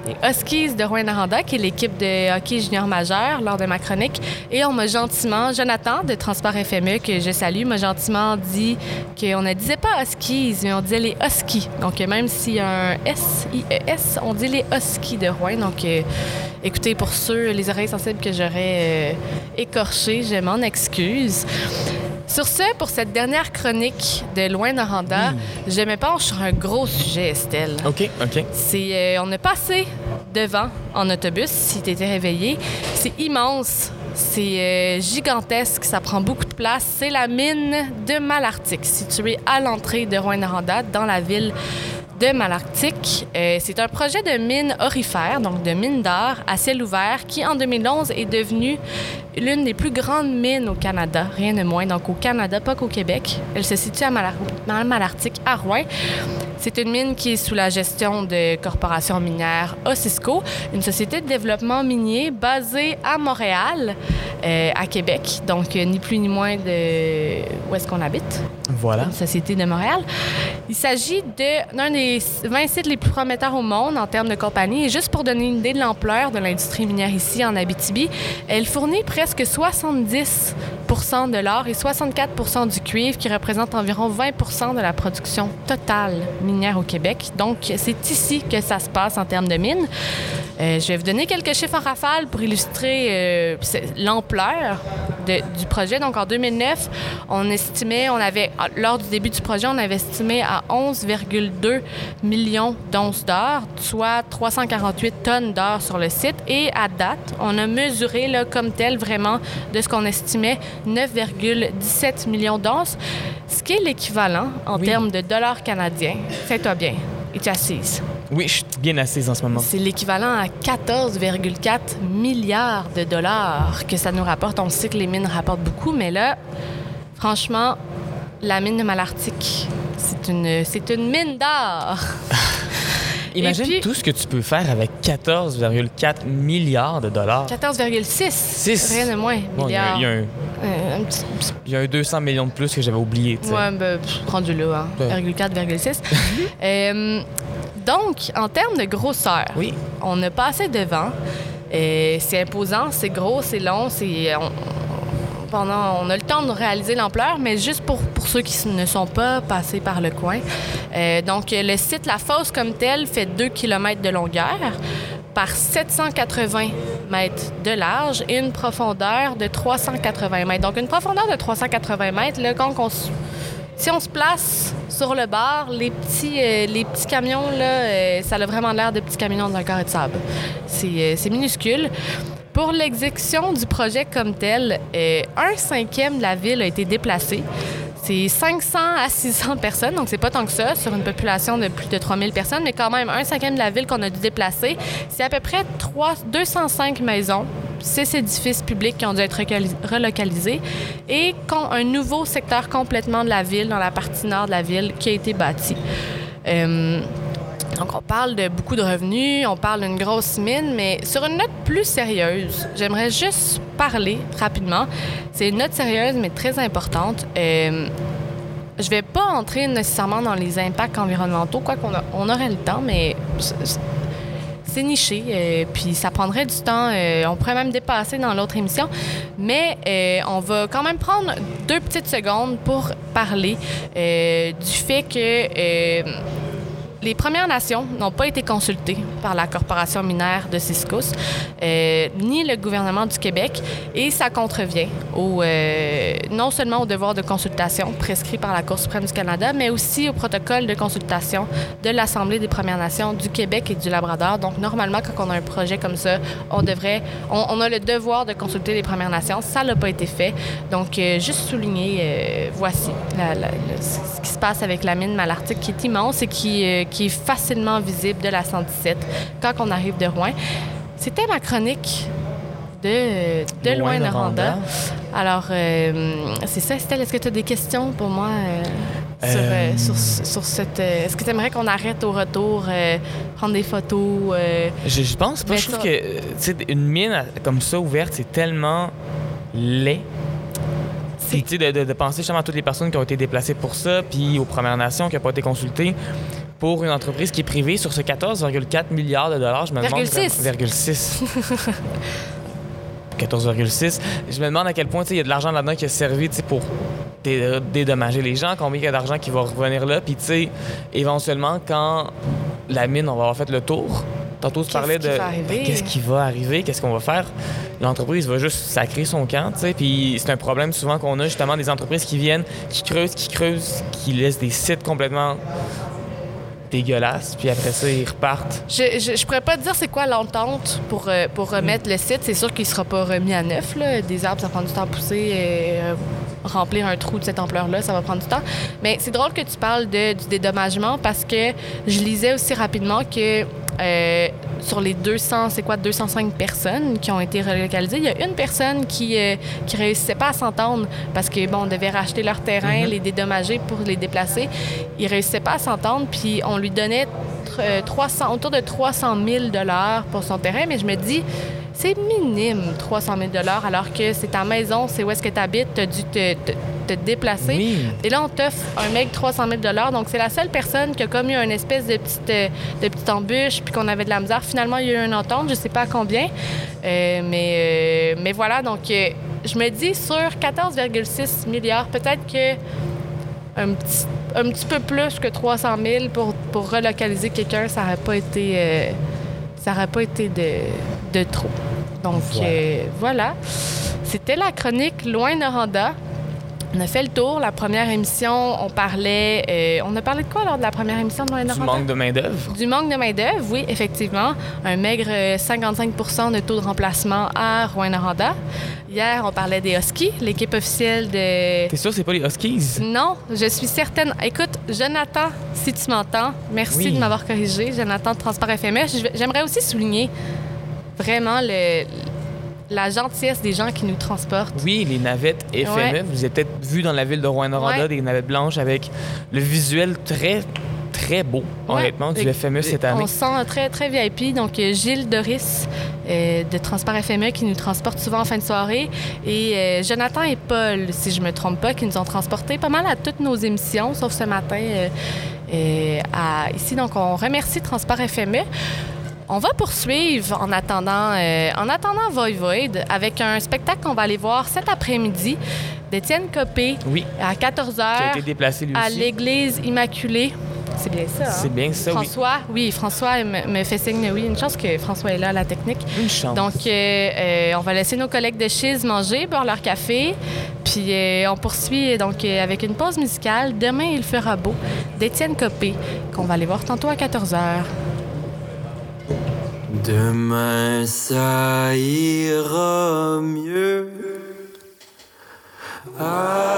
Les Huskies de Rouen-Noranda, qui est l'équipe de hockey junior majeur, lors de ma chronique. Et on m'a gentiment, Jonathan de Transport FME, que je salue, m'a gentiment dit qu'on ne disait pas Huskies, mais on disait les Huskies. Donc, même s'il y a un S-I-E-S, on dit les Huskies de Rouen. Donc, euh, écoutez, pour ceux, les oreilles sensibles que j'aurais euh, écorchées, je m'en excuse. Sur ce, pour cette dernière chronique de Loin Noranda, je me penche sur un gros sujet, Estelle. OK, OK. C'est, euh, on a passé devant en autobus, si tu étais réveillé. C'est immense. C'est euh, gigantesque, ça prend beaucoup de place. C'est la mine de Malartic, située à l'entrée de Rouen-Noranda, dans la ville de Malartic. Euh, c'est un projet de mine orifère, donc de mine d'or à ciel ouvert, qui en 2011 est devenue l'une des plus grandes mines au Canada, rien de moins. Donc au Canada, pas qu'au Québec. Elle se situe à Malar- dans Malartic, à Rouen. C'est une mine qui est sous la gestion de corporation minière Osisco, une société de développement minier basée à Montréal, euh, à Québec. Donc, euh, ni plus ni moins de où est-ce qu'on habite, Voilà. une société de Montréal. Il s'agit de- d'un des 20 sites les plus prometteurs au monde en termes de compagnie. Et juste pour donner une idée de l'ampleur de l'industrie minière ici en Abitibi, elle fournit presque 70 de l'or et 64 du cuivre, qui représente environ 20 de la production totale minière au Québec. Donc, c'est ici que ça se passe en termes de mines. Euh, je vais vous donner quelques chiffres en rafale pour illustrer euh, l'ampleur du projet. Donc, en 2009, on estimait, on avait, lors du début du projet, on avait estimé à 11,2 millions d'onces d'or, soit 348 tonnes d'or sur le site. Et à date, on a mesuré là, comme tel vraiment de ce qu'on estimait 9,17 millions d'onces, ce qui est l'équivalent en Oui. termes de dollars canadiens. Fais-toi bien. Et tu assises. Oui, je suis bien assise en ce moment. C'est l'équivalent à 14,4 milliards de dollars que ça nous rapporte. On sait que les mines rapportent beaucoup, mais là, franchement, la mine de Malartic, c'est une, c'est une mine d'or. Imagine puis- tout ce que tu peux faire avec 14,4 milliards de dollars. 14,6. Six. Rien de moins. Bon, il y, a- milliards. il y a un- Euh, un petit- il y a un 200 millions de plus que j'avais oublié. tu sais. Ouais, ben, rendu là, hein. Ouais. 0,4, 0,6. Euh, donc, en termes de grosseur, Oui. on a passé devant. Euh, c'est imposant, c'est gros, c'est long, c'est. on- pendant, on a le temps de réaliser l'ampleur, mais juste pour, ceux qui ne sont pas passés par le coin. Euh, donc, le site, la fosse comme telle, fait 2 km de longueur par 780 mètres de large et une profondeur de 380 mètres. Donc, une profondeur de 380 mètres, là, quand si on se place sur le bar, les petits, euh, les petits camions, euh, ça a vraiment l'air de petits camions d'un carré de sable. C'est minuscule. Pour l'exécution du projet comme tel, euh, un cinquième de la ville a été déplacé. C'est 500 à 600 personnes, donc c'est pas tant que ça sur une population de plus de 3000 personnes, mais quand même un cinquième de la ville qu'on a dû déplacer. C'est à peu près 3, 205 maisons, six édifices publics qui ont dû être relocalisés et un nouveau secteur complètement de la ville, dans la partie nord de la ville, qui a été bâti. Euh, donc, on parle de beaucoup de revenus, on parle d'une grosse mine, mais sur une note plus sérieuse, j'aimerais juste parler rapidement. C'est une note sérieuse, mais très importante. Euh, je vais pas entrer nécessairement dans les impacts environnementaux, quoi qu'on on aurait le temps, mais c'est- niché, euh, puis ça prendrait du temps. euh, on pourrait même dépasser dans l'autre émission, mais euh, on va quand même prendre deux petites secondes pour parler du fait que les Premières Nations n'ont pas été consultées par la corporation minière de Ciscos, euh, ni le gouvernement du Québec, et ça contrevient euh, non seulement au devoir de consultation prescrit par la Cour suprême du Canada, mais aussi au protocole de consultation de l'Assemblée des Premières Nations du Québec et du Labrador. Donc, normalement, quand on a un projet comme ça, on devrait, on, a le devoir de consulter les Premières Nations. Ça n'a pas été fait. Donc, euh, juste souligner, voici ce qui se passe avec la mine Malartic, qui est immense et qui, qui est facilement visible de la 117 quand on arrive de Rouen. C'était ma chronique de, de Loin. Noranda. Alors, euh, c'est ça, Estelle. Est-ce que tu as des questions pour moi euh, sur, Euh, sur, sur cette. Est-ce que tu aimerais qu'on arrête au retour, prendre des photos? Je, je pense pas. Mais Je trouve ça- que tu sais, une mine comme ça ouverte, c'est tellement laid. Puis, sais, de, de- de penser justement à toutes les personnes qui ont été déplacées pour ça, puis aux Premières Nations qui n'ont pas été consultées, pour une entreprise qui est privée sur ce 14,4 milliards de dollars, je me demande... Virgule six. vraiment- virgule six. 14,6. Je me demande à quel point il y a de l'argent là-dedans qui a servi pour dé- dédommager les gens, combien il y a d'argent qui va revenir là. Puis, tu sais, éventuellement, quand la mine, on va avoir fait le tour, tantôt, tu parlais de arriver? qu'est-ce qui va arriver, qu'est-ce qu'on va faire? L'entreprise va juste sacrer son camp, tu sais. Puis, c'est un problème souvent qu'on a, justement, des entreprises qui viennent, qui creusent, qui creusent, qui laissent des sites complètement dégueulasses, puis après ça, ils repartent. Je, je, je pourrais pas te dire c'est quoi l'entente pour, euh, pour remettre le site. C'est sûr qu'il sera pas remis à neuf. Là. Des arbres, ça prend du temps à pousser. Et, euh, remplir un trou de cette ampleur-là, ça va prendre du temps. Mais c'est drôle que tu parles de, du dédommagement parce que je lisais aussi rapidement que euh, sur les 200, c'est quoi, 205 personnes qui ont été relocalisées, il y a une personne qui euh, qui réussissait pas à s'entendre parce que bon, on devait racheter leur terrain, les dédommager pour les déplacer. Ils réussissaient pas à s'entendre, puis on lui donnait euh, 300, autour de 300 000 dollars pour son terrain, mais je me dis c'est minime 300 000 dollars alors que c'est ta maison, c'est où est-ce que tu habites, tu as dû te, te- te déplacer. Oui. Et là, on t'offre un mec 300 000 Donc, c'est la seule personne qui a comme eu une espèce de petite, euh, de petite embûche, puis qu'on avait de la misère. Finalement, il y a eu une entente, je sais pas combien. Euh, mais, euh, mais voilà, donc, je me dis sur 14,6 milliards, peut-être que un petit, un petit peu plus que 300 000 pour, pour relocaliser quelqu'un, ça n'aurait pas été, euh, ça aurait pas été de, de trop. Donc, Voilà. euh, voilà. C'était la chronique Loin Noranda. On a fait le tour. La première émission, on parlait. euh, on a parlé de quoi lors de la première émission de Du manque de main-d'œuvre. Du manque de main-d'œuvre, oui, effectivement. Un maigre euh, 55% de taux de remplacement à Rouen-Noranda. Hier, on parlait des Huskies, l'équipe officielle de. T'es sûr que c'est pas les Huskies? Non, je suis certaine. Écoute, Jonathan, si tu m'entends, merci Oui. de m'avoir corrigé. Jonathan de Transport. Je- J'aimerais aussi souligner vraiment le- la gentillesse des gens qui nous transportent. Oui, les navettes FME. Ouais. Vous avez peut-être vu dans la ville de Rouen-Noranda Ouais. des navettes blanches avec le visuel très, très beau, Ouais. honnêtement, du FME cette année. On se sent très, très VIP. Donc, euh, Gilles Doris euh, de Transport FME qui nous transporte souvent en fin de soirée. Et euh, Jonathan et Paul, si je me trompe pas, qui nous ont transportés pas mal à toutes nos émissions, sauf ce matin euh, à- ici. Donc, on remercie Transport FME. On va poursuivre en attendant, euh, en attendant Voivode avec un spectacle qu'on va aller voir cet après-midi d'Étienne Copé Oui, à 14h qui a été déplacé lui à l'Église Immaculée. C'est bien ça, hein? C'est bien ça. François, oui, François me, me fait signe, oui, une chance que François est là à la technique. Une chance. Donc, euh, euh, on va laisser nos collègues de Chiz manger, boire leur café, puis euh, on poursuit donc avec une pause musicale. Demain, il fera beau d'Étienne Copé, qu'on va aller voir tantôt à 14h. Demain ça ira mieux. Alléluia.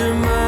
Demain tu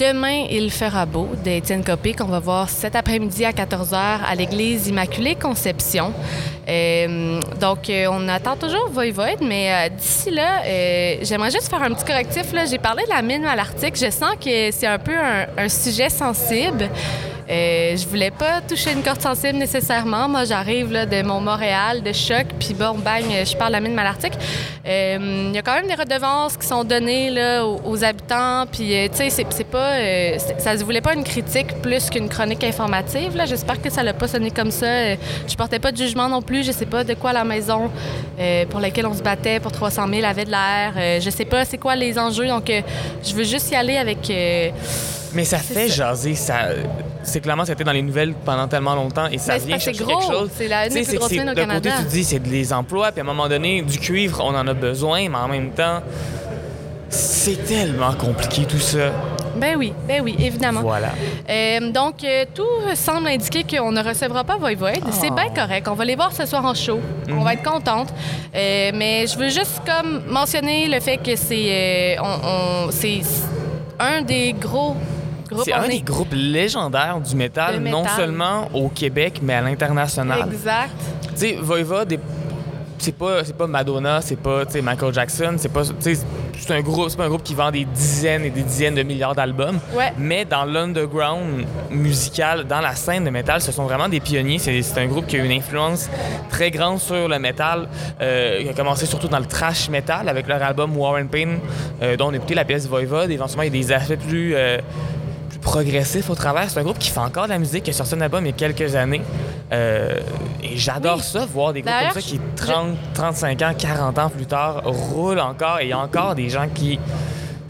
Demain il fera beau d'Étienne Copé qu'on va voir cet après-midi à 14h à l'église Immaculée Conception. Euh, donc, euh, on attend toujours Voivode, mais euh, d'ici là, j'aimerais juste faire un petit correctif. J'ai parlé de la mine malarctique. Je sens que c'est un peu un sujet sensible. Euh, je voulais pas toucher une corde sensible nécessairement. Moi, j'arrive là, de mon Montréal, de choc, puis bon, bang, je parle de la mine malarctique. Euh, Il y a quand même des redevances qui sont données là, aux, aux habitants, puis euh, tu sais, c'est- c'est pas, euh, ça se voulait pas une critique plus qu'une chronique informative. là. J'espère que ça l'a pas sonné comme ça. Euh, Je portais pas de jugement non plus. Je sais pas de quoi la maison euh, pour laquelle on se battait pour 300 000 avait de l'air. Euh, je sais pas c'est quoi les enjeux, donc euh, je veux juste y aller avec. euh, Mais ça fait ça. jaser. Ça, c'est clairement, ça a été dans les nouvelles pendant tellement longtemps et ça c'est vient c'est chercher gros. quelque chose. C'est la- une des plus c'est- grosses c'est- mines au D'un côté, Canada. tu dis c'est des emplois, puis à un moment donné, du cuivre, on en a besoin, mais en même temps, c'est tellement compliqué tout ça. Ben oui, ben oui, évidemment. Voilà. Euh, donc, euh, tout semble indiquer qu'on ne recevra pas Voivode. C'est Oh. bien correct. On va les voir ce soir en show. Mhm. On va être contente. Euh, mais je veux juste comme mentionner le fait que c'est on- on- c'est un des gros C'est un est- des groupes légendaires du métal, non seulement au Québec, mais à l'international. Exact. Tu sais, Voivode, est- c'est pas, c'est pas Madonna, c'est pas Michael Jackson, c'est pas, c'est un groupe, c'est pas un groupe qui vend des dizaines et des dizaines de milliards d'albums. Ouais. Mais dans l'underground musical, dans la scène de métal, ce sont vraiment des pionniers. C'est, un groupe qui a une influence très grande sur le métal, euh, qui a commencé surtout dans le trash metal avec leur album War and Pain, euh, dont on a écouté la pièce Voivode. Éventuellement, il y a des aspects plus euh, plus progressif au travers. C'est un groupe qui fait encore de la musique, qui a sorti un album il y a quelques années. Euh, et j'adore Oui. ça, voir des groupes comme ça qui, je- 30, 35 ans, 40 ans plus tard, roulent encore. Et il y a encore des gens qui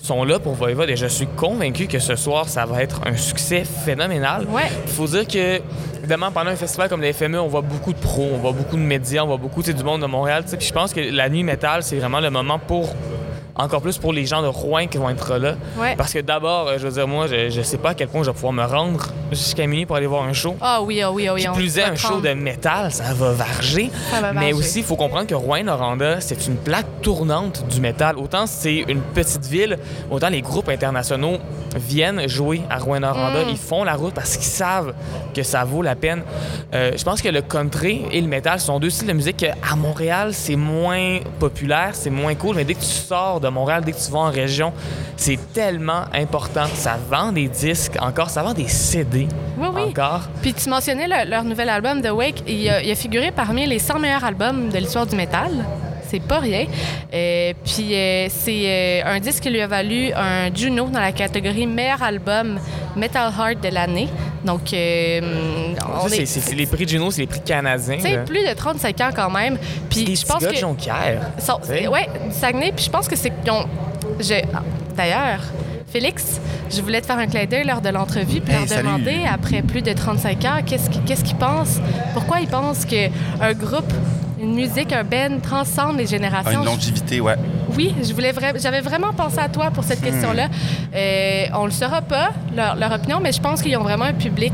sont là pour Voivode. Et je suis convaincu que ce soir, ça va être un succès phénoménal. Ouais. Il faut dire que, évidemment, pendant un festival comme le FME, on voit beaucoup de pros, on voit beaucoup de médias, on voit beaucoup du monde de Montréal. je pense que la nuit métal, c'est vraiment le moment pour encore plus pour les gens de Rouen qui vont être là. Ouais. Parce que d'abord, euh, je veux dire, moi, je, je sais pas à quel point je vais pouvoir me rendre jusqu'à minuit pour aller voir un show. Ah oui, ah oui, ah oui. Qui plus est, un show de métal, ça va varger. Ça va Mais varger. aussi, il faut comprendre que Rouen-Noranda, c'est une plaque tournante du métal. Autant c'est une petite ville, autant les groupes internationaux viennent jouer à Rouen-Noranda. Mm. Ils font la route parce qu'ils savent que ça vaut la peine. Euh, je pense que le country et le métal sont deux styles de musique que, à Montréal, c'est moins populaire, c'est moins cool. Mais dès que tu sors de Montréal, dès que tu vas en région, c'est tellement important. Ça vend des disques, encore, ça vend des CD. Oui, oui. Encore. Puis tu mentionnais le- leur nouvel album, The Wake. Il a, il a figuré parmi les 100 meilleurs albums de l'histoire du métal. C'est pas rien. Euh, puis euh, c'est euh, un disque qui lui a valu un Juno dans la catégorie meilleur album Metal Heart de l'année. Donc, euh, on Ça, est. c'est- les prix Juno, c'est les prix canadiens. Tu sais, plus de 35 ans quand même. Puis Des je pense de que. Jonquière. Sont- T'sais. ouais, du Saguenay. Puis je pense que c'est qu'ils ont. ah, D'ailleurs, Félix, je voulais te faire un clin d'œil lors de l'entrevue puis Hey, leur salut. demander, après plus de 35 ans, qu'est-ce qu'ils qu'est-ce qu'ils pensent, pourquoi ils pensent qu'un groupe, une musique, un band transcende les Ah, générations. une longévité, ouais. Oui, je voulais vra- j'avais vraiment pensé à toi pour Hmm. cette question-là. Euh, on le saura pas, leur, leur opinion, mais je pense qu'ils ont vraiment un public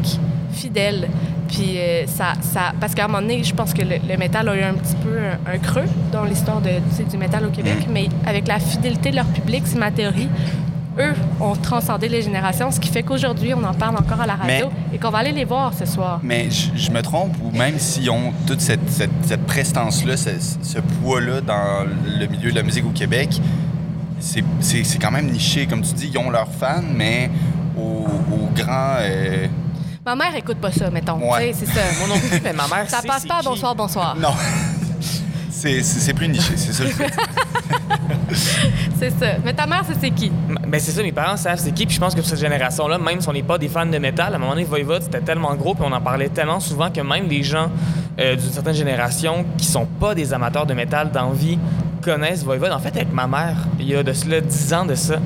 fidèle. Puis euh, ça, ça, parce qu'à un moment donné, je pense que le, le métal a eu un petit peu un, un creux dans l'histoire de, tu sais, du métal au Québec, Hmm. mais avec la fidélité de leur public, c'est ma théorie. Eux ont transcendé les générations, ce qui fait qu'aujourd'hui, on en parle encore à la radio et qu'on va aller les voir ce soir. Mais je, je me trompe, ou même s'ils ont toute cette, cette, cette prestance-là, ce, ce poids-là dans le milieu de la musique au Québec, c'est- c'est c'est quand même niché. Comme tu dis, ils ont leurs fans, mais au, au grand. euh, Ma mère écoute pas ça, mettons. Ouais. Tu sais, C'est ça. Moi non plus, mais ma mère Ça passe pas à bonsoir, bonsoir. Non. C'est plus niché, c'est ça le fait. C'est ça. Mais ta mère, c'est qui? Ben c'est ça, mes parents savent c'est qui, puis je pense que pour cette génération-là, même si on n'est pas des fans de métal, à un moment donné, Voivode, c'était tellement gros, puis on en parlait tellement souvent que même des gens euh, d'une certaine génération qui sont pas des amateurs de métal d'envie connaissent Voivode. En fait, avec ma mère, il y a de cela 10 ans de ça,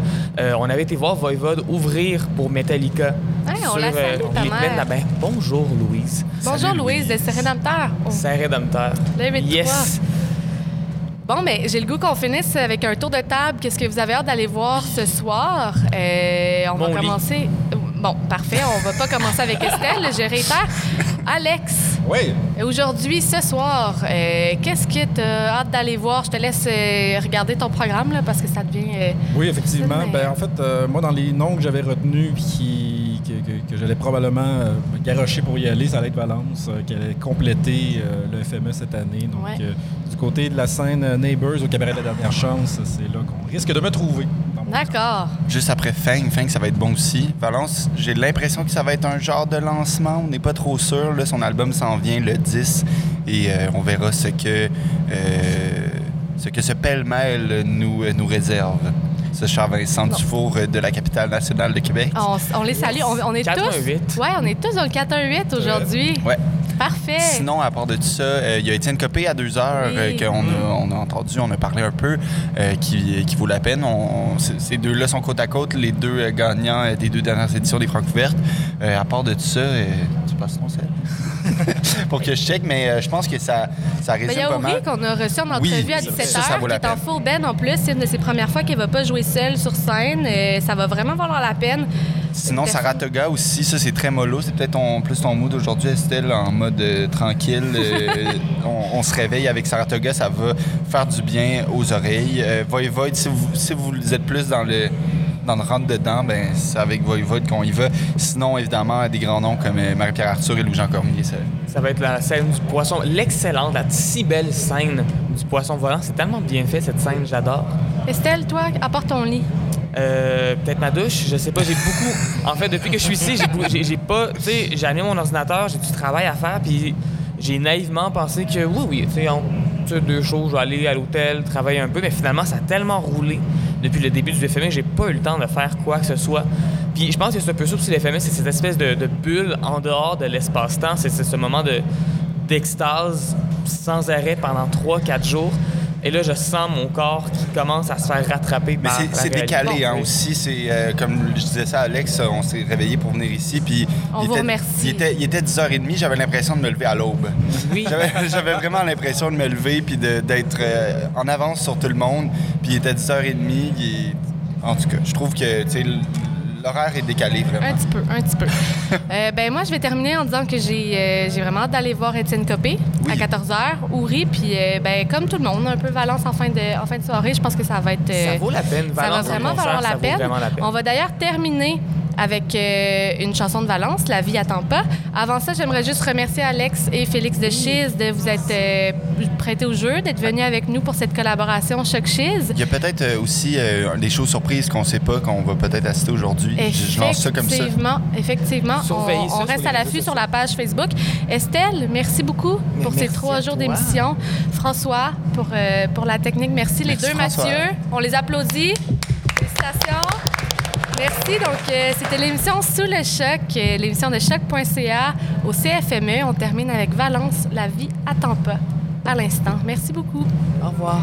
euh, on avait été voir Voivode ouvrir pour Metallica. Hey, on la salue, ta les mère. la- ben, bonjour, Louise. Bonjour Salut, Louise, C'est rédempteur. C'est rédempteur. Yes! Bon, mais j'ai le goût qu'on finisse avec un tour de table. Qu'est-ce que vous avez hâte d'aller voir ce soir? Euh, on Mon va lit. commencer. Bon, parfait. On va pas commencer avec Estelle. Je réitère. Alex, Oui. aujourd'hui, ce soir, euh, qu'est-ce que tu as hâte d'aller voir? Je te laisse euh, regarder ton programme là, parce que ça devient. euh, Oui, effectivement. Mais- Ben, en fait, euh, moi, dans les noms que j'avais retenus puis qui, que, que- que j'allais probablement euh, me garrocher pour y aller, ça allait être Valence, euh, qui allait compléter euh, le FME cette année. Donc, Ouais. Côté de la scène euh, Neighbors au Cabaret de la Dernière Chance, c'est là qu'on risque de me trouver. D'accord. Juste après Fang, Fang, ça va être bon aussi. Valence, j'ai l'impression que ça va être un genre de lancement. On n'est pas trop sûr. Là, son album s'en vient le 10 et euh, on verra ce que, euh, ce que ce pêle-mêle nous, nous réserve. Ce cher Vincent Non. Dufour de la capitale nationale de Québec. On, on les salue. On, on est 418. tous. Ouais, on est tous dans le 418 aujourd'hui. Ouais. Parfait. Sinon, à part de tout ça, euh, il y a Étienne Copé à deux heures Oui. euh, qu'on a, on a entendu, on a parlé un peu, euh, qui, qui vaut la peine. On- ces deux-là sont côte à côte, les deux gagnants des deux dernières éditions des Francs ouvertes. À part de tout ça, tu passes ton sel pour que je check, mais euh, je pense que ça, ça Ben, Il résume y a pas mal. qu'on a reçu en entrevue Oui, à ça, 17h, ça, ça qui est en full band en plus. C'est une de ses premières fois qu'elle va pas jouer seule sur scène. Euh, ça va vraiment valoir la peine. Sinon, Saratoga aussi, ça c'est très mollo. C'est peut-être ton- plus ton mood aujourd'hui, Estelle, en mode euh, tranquille. Euh, on, on se réveille avec Saratoga, ça va faire du bien aux oreilles. Euh, Voivode, si vous, si vous êtes plus dans le dans le rentre dedans, ben c'est avec Voivode qu'on y va. Sinon, évidemment, des grands noms comme euh, Marie-Pierre Arthur et Louis-Jean Cormier. ça- Ça va être la scène du poisson, l'excellente, la si belle scène du poisson volant. C'est tellement bien fait cette scène, j'adore. Estelle, toi, apporte ton lit. Euh, peut-être ma douche, je sais pas, j'ai beaucoup. En fait, depuis que je suis ici, j'ai pas. Tu sais, j'ai allumé mon ordinateur, j'ai du travail à faire, puis j'ai naïvement pensé que oui, oui, tu sais, on- deux choses, je vais aller à l'hôtel, travailler un peu, mais finalement, ça a tellement roulé depuis le début du FME que j'ai pas eu le temps de faire quoi que ce soit. Puis je pense que c'est un peu ça aussi, le FME, c'est cette espèce de, de bulle en dehors de l'espace-temps, c'est c'est ce moment de d'extase sans arrêt pendant 3-4 jours. Et là, je sens mon corps qui commence à se faire rattraper Mais par c'est- la c'est réalité. décalé hein, aussi. C'est euh, comme je disais ça à Alex, on s'est réveillé pour venir ici. Puis On il vous était, remercie. Il était, il était 10h30, j'avais l'impression de me lever à l'aube. Oui. J'avais j'avais vraiment l'impression de me lever puis de- d'être euh, en avance sur tout le monde. Puis il était 10h30. il- En tout cas, je trouve que tu sais, l'horaire est décalé Un vraiment. petit peu, un petit peu. Euh, ben moi, je vais terminer en disant que j'ai euh, j'ai vraiment hâte d'aller voir Étienne Copé Oui. à 14h, Ouri, puis euh, ben, comme tout le monde, un peu Valence en fin de, en fin de soirée. Je pense que ça va être... euh, Ça vaut la peine. ça va Valence, vraiment un valoir la ça vaut peine. vraiment la peine. On va d'ailleurs terminer avec euh, une chanson de Valence, La vie attend pas. Avant ça, j'aimerais juste remercier Alex et Félix de Chiz de vous être euh, prêtés au jeu, d'être venus avec nous pour cette collaboration Choc Chiz. Il y a peut-être euh, aussi euh, des choses surprises qu'on sait pas, qu'on va peut-être assister aujourd'hui. Je lance ça comme ça. Effectivement, effectivement. On, reste à l'affût sur la page Facebook. Estelle, merci beaucoup Mais pour ces trois jours d'émission. François, pour, euh, pour la technique. Merci, les deux François. Mathieu. On les applaudit. Merci. Donc, euh, c'était l'émission Sous le choc, euh, l'émission de choc.ca au CFME. On termine avec Valence, la vie attend pas. À l'instant. Merci beaucoup. Au revoir.